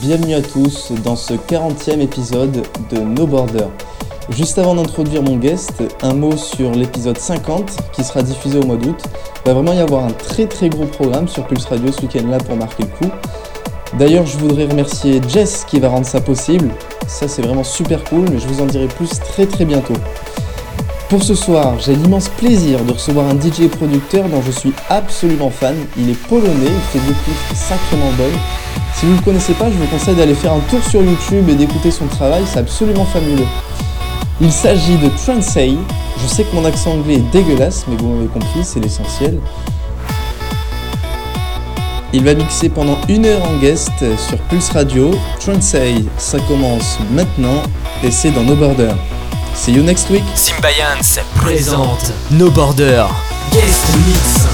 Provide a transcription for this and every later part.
bienvenue à tous dans ce 40e épisode de No Border. Juste avant d'introduire mon guest, un mot sur l'épisode 50 qui sera diffusé au mois d'août. Il va vraiment y avoir un très très gros programme sur Pulse Radio ce week-end là pour marquer le coup. D'ailleurs, je voudrais remercier Jess qui va rendre ça possible. Ça, c'est vraiment super cool, mais je vous en dirai plus très très bientôt. Pour ce soir, j'ai l'immense plaisir de recevoir un DJ producteur dont je suis absolument fan. Il est polonais, il fait des clips sacrément bonnes. Si vous ne le connaissez pas, je vous conseille d'aller faire un tour sur YouTube et d'écouter son travail, c'est absolument fabuleux. Il s'agit de Transay. Je sais que mon accent anglais est dégueulasse, mais vous m'avez compris, c'est l'essentiel. Il va mixer pendant une heure en guest sur Pulse Radio. Transay, ça commence maintenant et c'est dans No Border. See you next week. Symbiance présente No Border Guest Mix.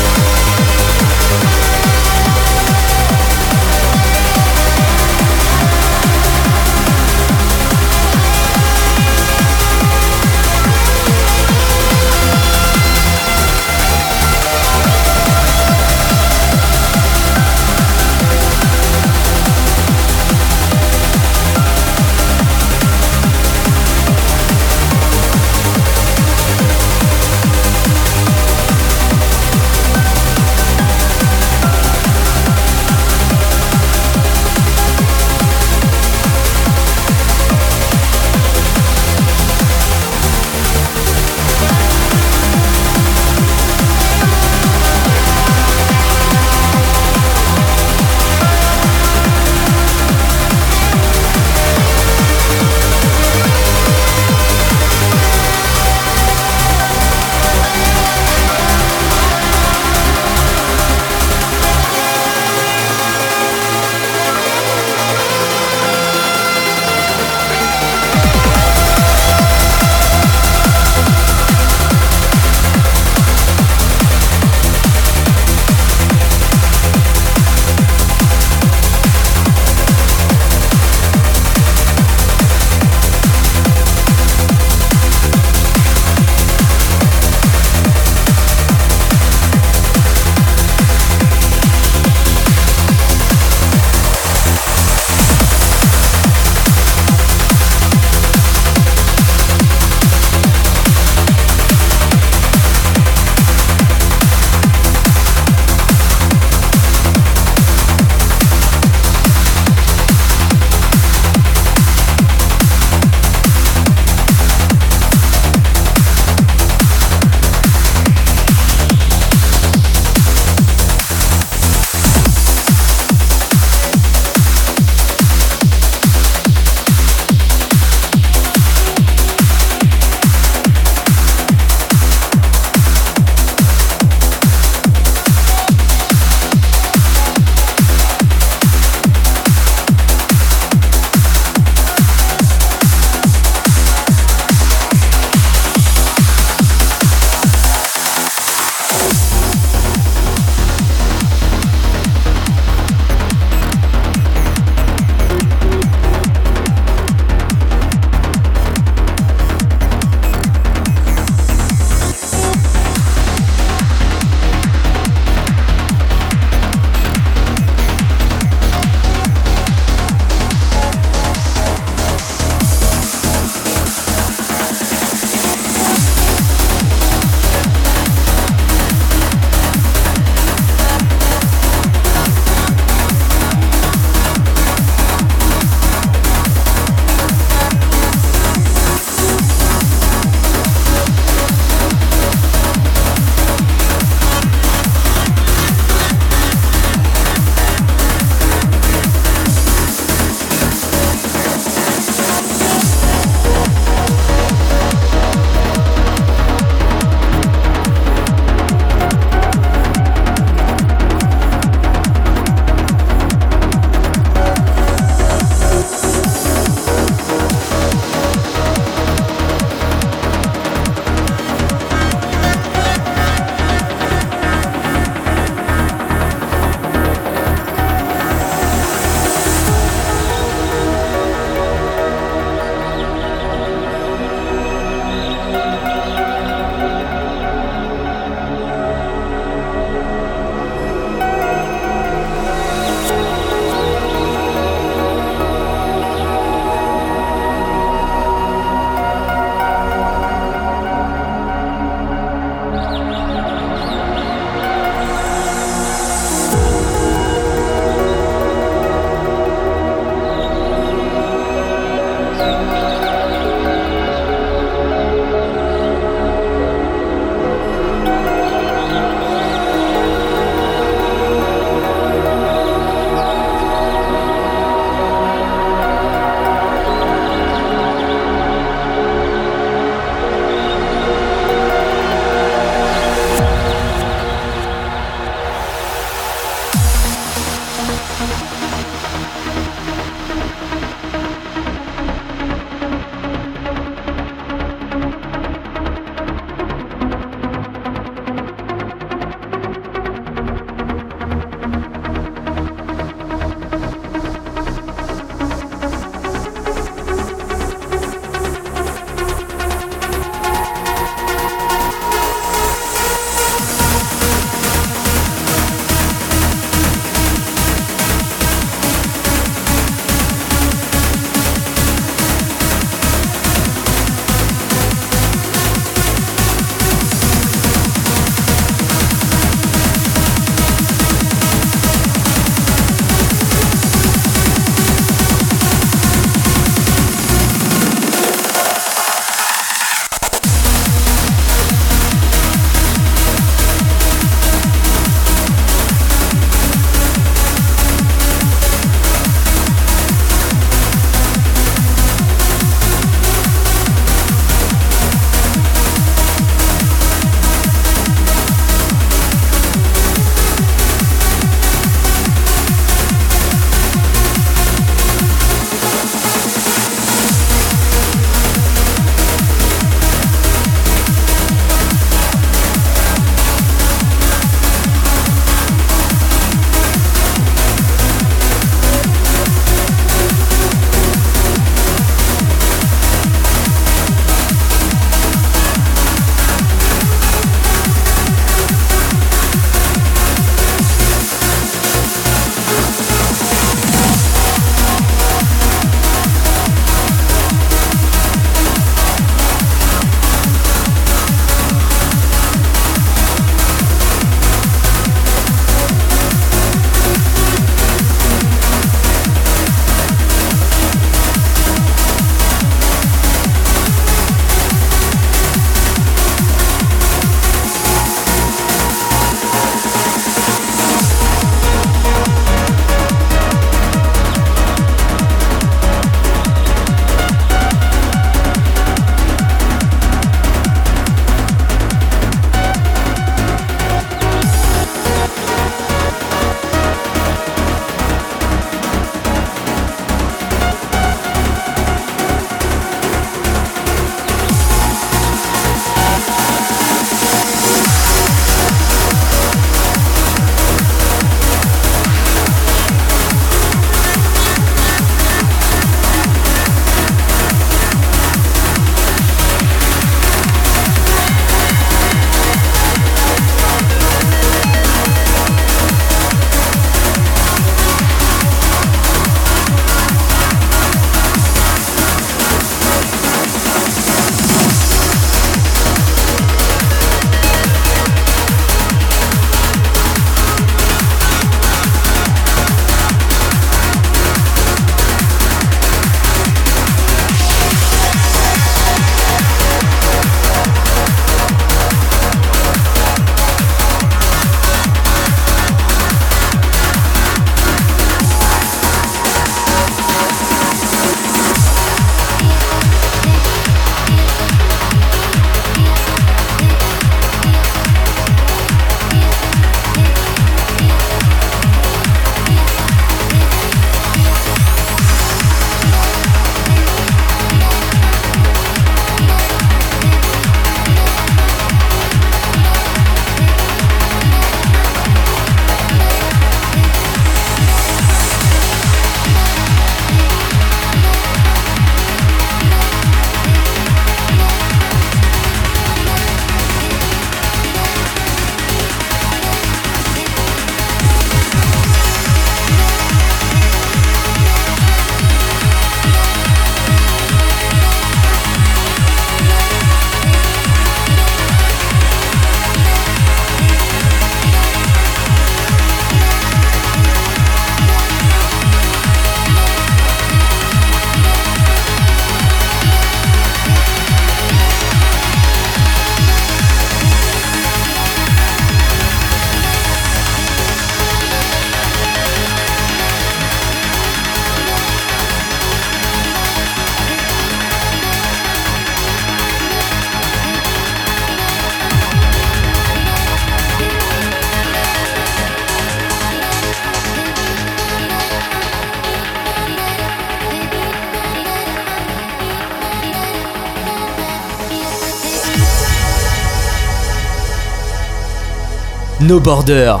No Border.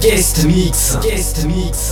Guest Mix. Guest Mix.